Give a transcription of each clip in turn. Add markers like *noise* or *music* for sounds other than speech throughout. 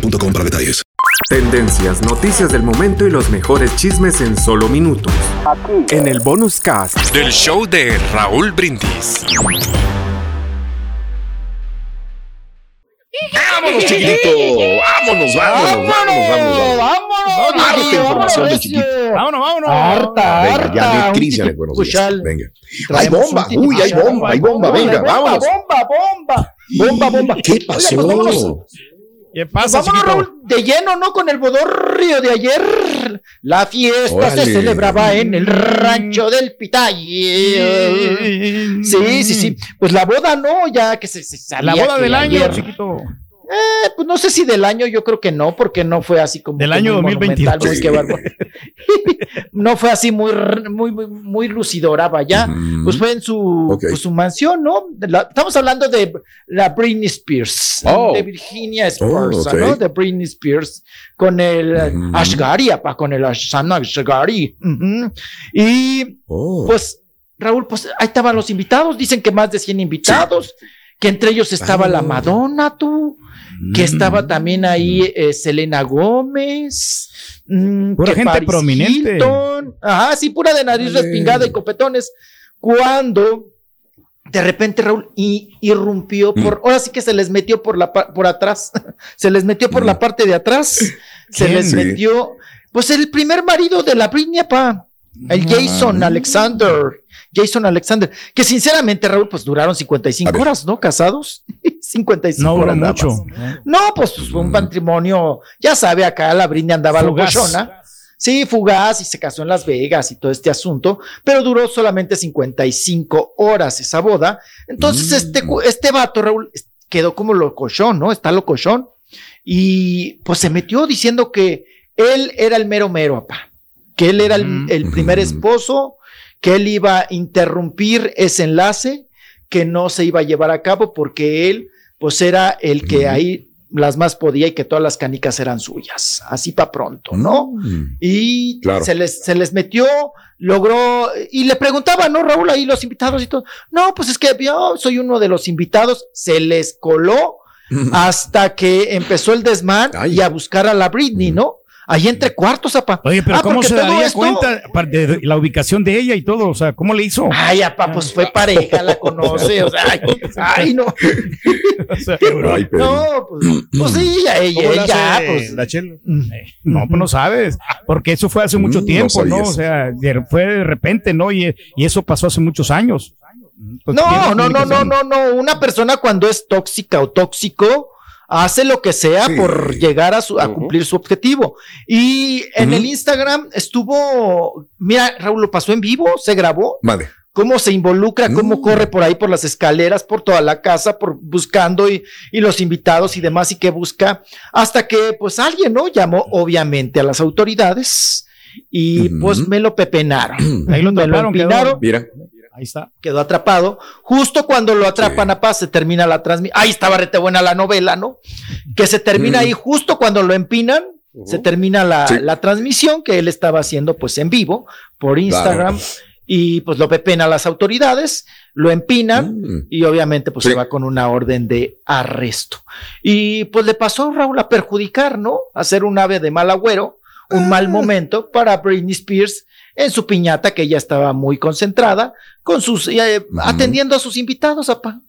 boostmobile.com para detalles. Tendencias, noticias del momento y los mejores chismes en solo minutos. En el bonus cast. Del show de Raúl Brindis. ¡Vámonos, chiquitito! ¡Vámonos, vámonos, vámonos, vámonos! ¡Vámonos! Harta información del chiquito. Vámonos, vámonos. Harta, Venga, ya de buenos días. Venga. ¡Hay bomba! ¡Uy, hay bomba, hay bomba! Venga, vámonos. ¡Bomba, bomba! ¡Bomba, bomba! ¿Qué pasó? ¿Qué pasa, Vámonos, Raúl, de lleno, ¿no? Con el bodorrio de ayer. La fiesta Órale. se celebraba en el rancho del Pitay. Sí, sí, sí. Pues la boda, ¿no? Ya que se, se La boda del año, ayer- chiquito. Eh, pues no sé si del año, yo creo que no, porque no fue así como. Del año muy 2022. monumental, muy que bárbaro. *laughs* no fue así muy, muy, muy, muy lucidora, vaya. Pues fue en su, pues, su mansión, ¿no? La- estamos hablando de la Britney Spears, Oh. de Virginia Oh, Spears. ¿no? De Britney Spears, con el eh, Ujú. Ashgari, apa, con el Ashan Ashgari. Y Oh. pues, Raúl, pues ahí estaban los invitados, dicen que más de 100 invitados, que entre ellos estaba Ah. la Madonna, tú, que estaba también ahí eh, Selena Gómez, mm, Pura que gente Paris prominente. Hilton, ajá, sí, pura de nariz Órale. respingada y copetones, cuando de repente Raúl y, irrumpió Mm. por, ahora sí que se les metió por la por atrás, *laughs* se les metió por Mm. la parte de atrás, se les metió, pues el primer marido de la Britney, pa, el Jason Alexander, Jason Alexander, que sinceramente Raúl, pues duraron 55 A ver. horas, ¿no? Casados, *laughs* 55 No horas nada mucho. No, pues fue un matrimonio, ya sabe, acá la Britney andaba locochona. Sí, fugaz y se casó en Las Vegas y todo este asunto, pero duró solamente 55 horas esa boda. Entonces, Mm. este, este vato, Raúl, quedó como locochón, ¿no? Está locochón. Y pues se metió diciendo que él era el mero mero, papá. Que él era el, el primer esposo, que él iba a interrumpir ese enlace, que no se iba a llevar a cabo porque él, pues era el que ahí las más podía y que todas las canicas eran suyas. Así para pronto, ¿no? Mm. Y Claro. se, les, se les metió, logró, y le preguntaban, ¿no, Raúl? Ahí los invitados y todo. No, pues es que yo soy uno de los invitados, se les coló *laughs* hasta que empezó el desmán Ay. y a buscar a la Britney, ¿no? Ahí entre cuartos, apa. Oye, pero Ah, ¿cómo se daría esto- cuenta de la ubicación de ella y todo? O sea, ¿cómo le hizo? Ay, apa, pues fue pareja, la conoce, o sea, ay, ay, no, *laughs* O sea, Ay, no, pues, pues sí, ya, ella, ¿Cómo le ella, hace pues. la chela? Eh, No, pues no sabes, porque eso fue hace mucho Mm, no tiempo, ¿no? O sea, fue de repente, ¿no? Y, y eso pasó hace muchos años. Pues, No, tiene no, no, no, no, no. Una persona cuando es tóxica o tóxico hace lo que sea Sí. por llegar a, su, a cumplir su objetivo. Y en el Instagram estuvo, mira, Raúl lo pasó en vivo, se grabó, Vale. cómo se involucra, cómo Mm. corre por ahí por las escaleras, por toda la casa, por buscando y, y los invitados y demás y que busca, hasta que pues alguien, ¿no? Llamó obviamente a las autoridades y pues me lo pepenaron. *clears throat* Ahí lo me lo Mira. Ahí está. quedó atrapado. Justo cuando lo atrapan a paz, se termina la transmisión. Ahí estaba rete buena la novela, ¿no? Que se termina Mm. ahí justo cuando lo empinan, se termina la, Sí. la transmisión que él estaba haciendo pues en vivo por Instagram y pues lo pepena a las autoridades, lo empinan Mm. y obviamente pues Sí. se va con una orden de arresto. Y pues le pasó Raúl a perjudicar, ¿no? A ser un ave de mal agüero, un Ah. mal momento para Britney Spears en su piñata que ella estaba muy concentrada con sus, eh, atendiendo a sus invitados, apa.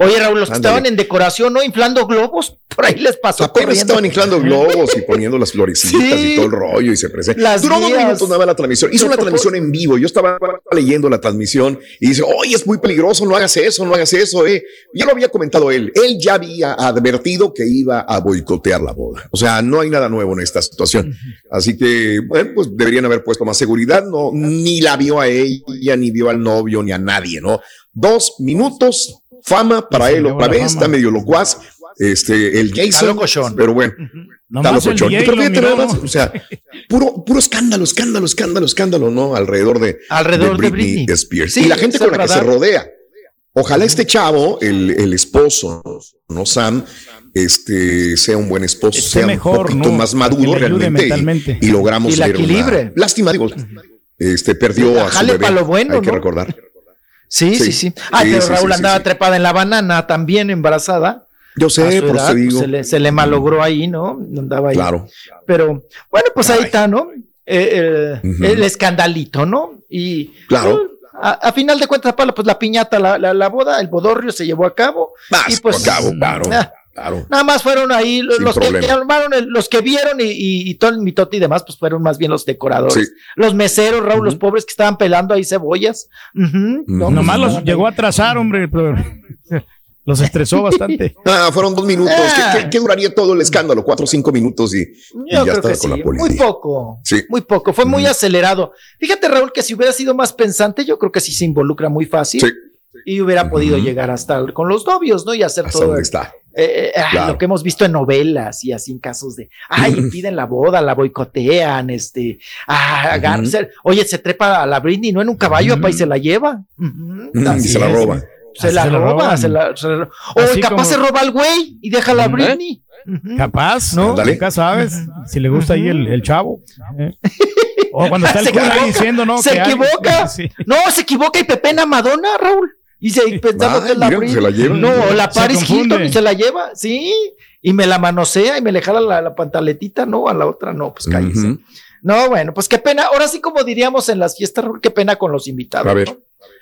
Oye, Raúl, los que estaban en decoración, ¿no? Inflando globos, *laughs* por ahí les pasó. Apenas estaban inflando globos y poniendo las florecitas y todo el rollo y se presenta. Duró dos minutos nada la transmisión. Hizo una transmisión en vivo. Yo estaba leyendo la transmisión y dice, oye, es muy peligroso, no hagas eso, no hagas eso, eh. Ya lo había comentado él. Él ya había advertido que iba a boicotear la boda. O sea, no hay nada nuevo en esta situación. Así que, bueno, pues deberían haber puesto más seguridad. No, ni la vio a ella, ni vio al novio ni a nadie, ¿no? Dos minutos, fama para él otra vez, está medio locuaz. Este, el Jason, pero bueno, está o sea, puro, puro escándalo, escándalo, escándalo, escándalo, ¿no? Alrededor de, Alrededor de Britney, Spears. y la gente con la que se rodea. Ojalá este chavo, el, el esposo, ¿no? Sam, este, sea un buen esposo, sea mejor, un poquito más maduro realmente y, logramos y la equilibre. lástima, digo, este, perdió a su bebé, lo bueno, hay que recordar. Sí, sí, sí. Ah, pero Raúl andaba trepada en la banana, también embarazada. Yo sé, por eso digo. Se le, se le, malogró ahí, ¿no? Andaba ahí. Claro. Pero, bueno, pues ahí está, ¿no? Eh, el escandalito, ¿no? Y claro. a, final de cuentas, pues la piñata, la, la, boda, el bodorrio se llevó a cabo. y pues, a cabo, claro. Ah, Nada más fueron ahí los que, los que vieron y, todo el mitote y demás, pues fueron más bien los decoradores. Los meseros, Raúl, los pobres que estaban pelando ahí cebollas. Nomás los llegó a atrasar, hombre. *laughs* Los estresó bastante. *laughs* Ah, fueron dos minutos. Ah. ¿Qué, duraría todo el escándalo? Cuatro o cinco minutos y, ya estaba con la policía. Muy poco. Sí. Muy poco. Fue muy acelerado. Fíjate, Raúl, que si hubiera sido más pensante, yo creo que sí se involucra muy fácil. Sí. Y hubiera podido llegar hasta con los novios, ¿no? Y hacer todo. Dónde está. Eh, eh, lo que hemos visto en novelas y así en casos de, ay, piden la boda, la boicotean, este, ah, oye, se trepa a la Britney, no en un caballo, uh y se la lleva. y se la roba. Se la, roba, se la, o capaz se roba al güey y deja a la Britney. Capaz, ¿no? Nunca sabes si le gusta ahí el, el chavo. O cuando está el *laughs* cura diciendo, ¿no? Se equivoca. *laughs* No, se equivoca y pepena Madonna, Raúl. Y se pensaba que la, se la lleva. No, la Paris Hilton y se la lleva, sí. Y me la manosea y me le jala la, pantaletita, no, a la otra no, pues cállese. No, bueno, pues qué pena. Ahora sí, como diríamos en las fiestas, qué pena con los invitados. A ver.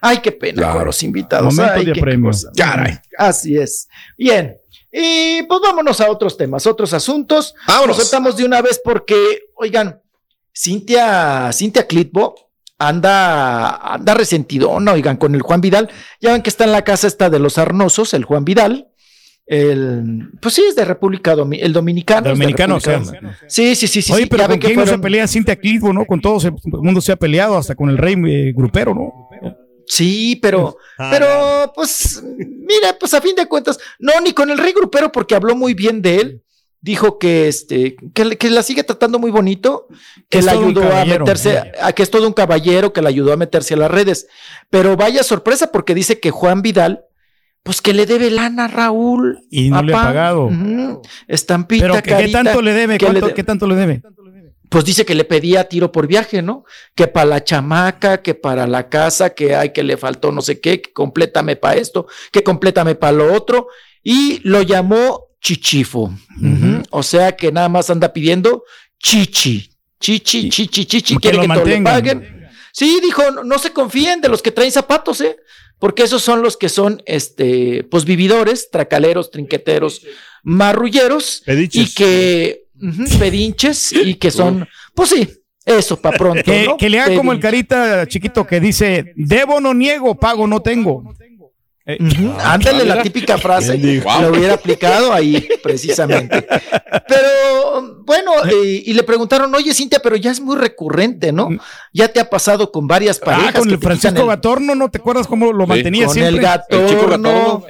Ay, qué pena con los invitados. Momento de premio. Caray. Así es. Bien. Y pues vámonos a otros temas, otros asuntos. Vámonos. Nos soltamos de una vez porque, oigan, Cintia, Cintia Clitbo anda, anda resentido, no, oigan, con el Juan Vidal. Ya ven que está en la casa esta de los Arnosos, el Juan Vidal. El, pues sí, es de República el Dominicano. Dominicano, Sí, sí, sí, sí. Oye, pero ¿con quién no se pelea Cintia Clitbo, no? Con todos, el mundo se ha peleado, hasta con el rey eh, grupero, ¿no? Sí, pero, ah, pero, pues, mire, pues a fin de cuentas, no, ni con el rey grupero, porque habló muy bien de él dijo que este que, la sigue tratando muy bonito, que la ayudó a meterse, a, que es todo un caballero, que la ayudó a meterse a las redes. Pero vaya sorpresa porque dice que Juan Vidal, pues que le debe lana a Raúl. Y no le ha pagado. Estampita, Pero ¿qué tanto le debe? ¿Qué tanto le debe? Pues dice que le pedía tiro por viaje, ¿no? Que para la chamaca, que para la casa, que hay que le faltó no sé qué, que complétame para esto, que complétame para lo otro. Y lo llamó chichifo. O sea que nada más anda pidiendo chichi. Chichi, chichi, chichi. Quiere que, todo le paguen. Sí, dijo, no, se confíen de los que traen zapatos, ¿eh? Porque esos son los que son, este, pues vividores, tracaleros, trinqueteros, marrulleros. Y que, pedinches, y que son, pues sí, eso para pronto. Que, le haga como el carita chiquito que dice, debo no niego, pago no tengo. Eh, ah, ándale la típica frase, lo hubiera aplicado ahí precisamente. Pero bueno, eh, y le preguntaron, oye Cintia, pero ya es muy recurrente, ¿no? Mm. Ya te ha pasado con varias ah, parejas. con el Francisco Gatorno, ¿no te acuerdas cómo lo mantenía con siempre? El Gatorno.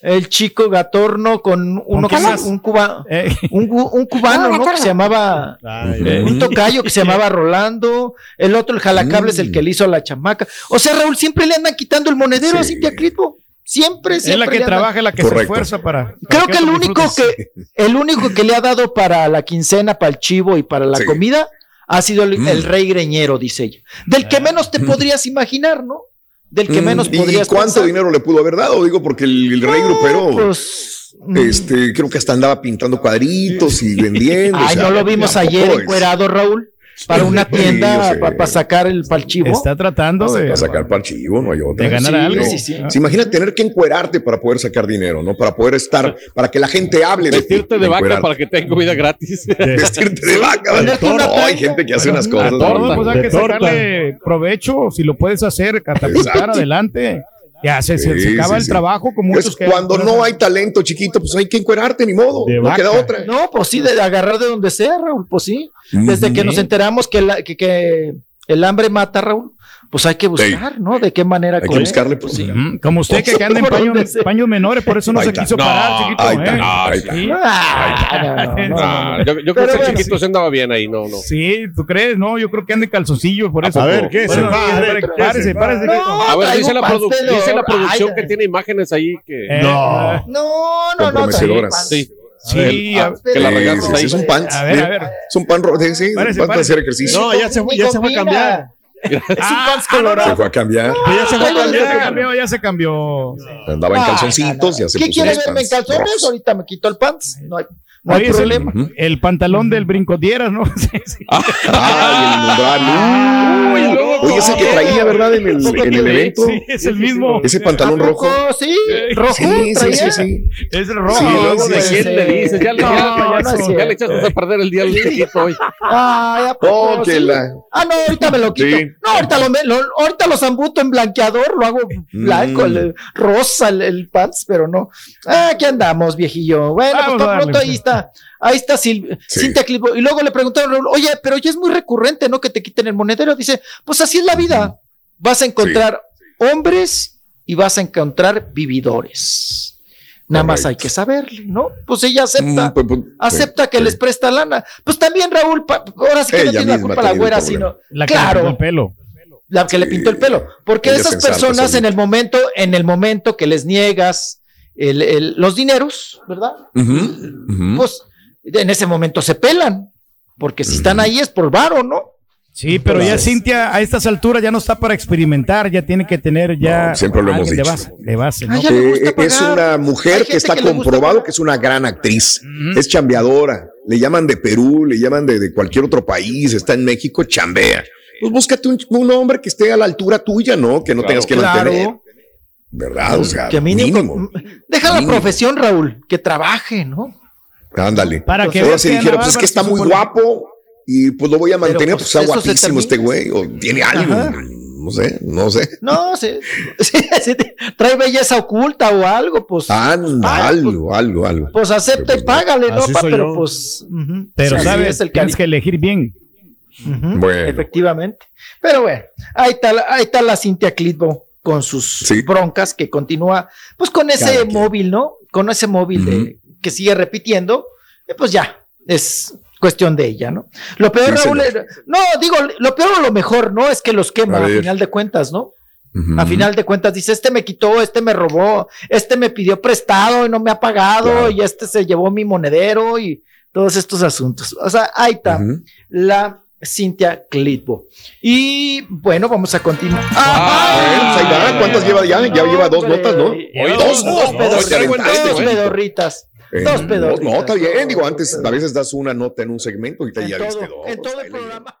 El chico Gatorno con uno que un, cuba, eh. un, cubano, ¿no? Que se llamaba un tocayo que se llamaba Rolando, el otro, el jalacables, el que le hizo a la chamaca. O sea, Raúl, siempre le andan quitando el monedero a Cintia Clitbo. Siempre, siempre. Es la que trabaja, la que se esfuerza para. Creo que, el único que, el único que le ha dado para la quincena, para el chivo y para la comida ha sido el, mm. rey greñero, dice ella. Del que ah. menos te mm. podrías imaginar, ¿no? Del que mm. menos podrías ¿Y cuánto dinero le pudo haber dado? Digo, porque el, rey grupero. Pues, este, creo que hasta andaba pintando cuadritos y vendiendo. Ay, no lo vimos ayer encuerado, Raúl. Para una tienda, para sacar el palchivo. Está tratando de. Para sacar palchivo, no hay otra. De ganar algo. Sí, sí. ¿Se imagina tener que encuerarte para poder sacar dinero, ¿no? Para poder estar, para que la gente hable de Vestirte de, vaca para que tenga comida gratis. *laughs* Vestirte de vaca. No, hay gente que hace unas cosas. Todo, pues hay que sacarle provecho, si lo puedes hacer, catapultar adelante. Ya se, se, acaba el trabajo con muchos que Cuando no hay talento chiquito, pues hay que encuerarte, ni modo. no queda otra. No, pues sí, de agarrar de donde sea, Raúl, pues sí. Desde que nos enteramos que, la, que, que el hambre mata, Raúl, pues hay que buscar, ¿no? De qué manera hay que buscarle, pues sí. Como usted que, anda en paños, menores, por eso no se quiso parar, chiquito. Yo creo que el chiquito se andaba bien ahí, no, no. Sí, ¿tú crees? No, yo creo que anda en calzoncillo, por eso. A ver, ¿qué? se párese, párese. A ver, dice la, producción que tiene imágenes ahí que. Eh, no. No, no, no. Sí. Sí, que la regatas ahí. Es un pan. A ver, a ver. Es un pan rojo. Sí, pan para hacer ejercicio. No, ya se fue, ya se fue a cambiar. es un pan colorado. Se fue a cambiar. ya se fue a cambiar. Ya se cambió, ya se cambió. Andaba en calzoncitos, ya se ¿Qué quiere verme en calzones? Ahorita me quito el pants. No hay. No hay problema. El, el, pantalón del brincotieras, ¿no? *laughs* sí, sí. Ah, y el umbral. Oye, ese que traía, ¿verdad? En el, en el evento. Sí, es el mismo. Ese pantalón rojo. Sí, rojo. Sí, sí, sí, sí. Es rojo. Sí, luego de quién le dices. Ya, no, ya, ya, ya le echaste a perder el día al chiquito hoy. Ay, oh, que la... Ah, no, ahorita me lo quito. No, ahorita lo, lo, ahorita lo zambuto en blanqueador, lo hago blanco, mm. el, rosa el, el, pants, pero no. Ah, aquí andamos, viejillo. Bueno, pues por pronto ahí está ahí está Cintia Clipo. Y luego le preguntaron, oye, pero ya es muy recurrente, ¿no? Que te quiten el monedero. Dice, pues así es la vida. Vas a encontrar hombres y vas a encontrar vividores. Nada más hay que saberle, ¿no? Pues ella acepta, mm, pues, pues, acepta que les presta lana. Pues también Raúl, ahora sí que no tiene la culpa la güera, sino la que claro, le pintó el pelo. La que le pintó el pelo. Porque esas personas en el momento, en el momento que les niegas los dineros, ¿verdad? Pues en ese momento se pelan, porque si están ahí es por varo, ¿no? Sí, pero ya Cintia a estas alturas ya no está para experimentar, ya tiene que tener ya siempre lo hemos dicho. de base. ¿no? Eh, es una mujer que está comprobado que es una gran actriz, es chambeadora, le llaman de Perú, le llaman de, cualquier otro país, está en México, chambea. Pues búscate un, hombre que esté a la altura tuya, ¿no? Que no tengas que mantener. ¿Verdad? O sea, que mínimo. Deja la profesión, Raúl, que trabaje, ¿no? Ándale. Para que Ahora si dijera, pues es que está muy guapo y pues lo voy a mantener, pues, pues está guapísimo este güey, o tiene algo. No sé, no sé. No, sí, trae belleza oculta o algo, pues. Ah, algo, algo, algo. Pues acepta y págale, ¿no? pero pues. Pero sabes, el tienes que elegir bien. bueno. Efectivamente. Pero bueno, ahí está, ahí está la Cintia Clitbo con sus broncas que continúa, pues con ese móvil, ¿no? Con ese móvil de que sigue repitiendo, eh, pues ya, es cuestión de ella, ¿no? Lo peor, Raúl, no, digo, lo peor o lo mejor, ¿no? Es que los quema a, final de cuentas, ¿no? A final de cuentas dice, este me quitó, este me robó, este me pidió prestado y no me ha pagado, y este se llevó mi monedero y todos estos asuntos. O sea, ahí está la Cintia Clitbo. Y bueno, vamos a continuar. Ah, ¿Cuántas lleva ya? Ya lleva dos notas, ¿no? dos, dos, pedorritas. Dos pedorritas. No, está bien. Digo, antes a veces das una nota en un segmento y te ya viste dos. En todo el programa.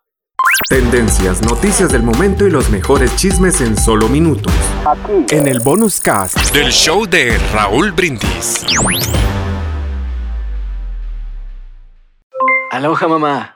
Tendencias, noticias del momento y los mejores chismes en solo minutos. Aquí. En el bonus cast del show de Raúl Brindis. Aloha, mamá.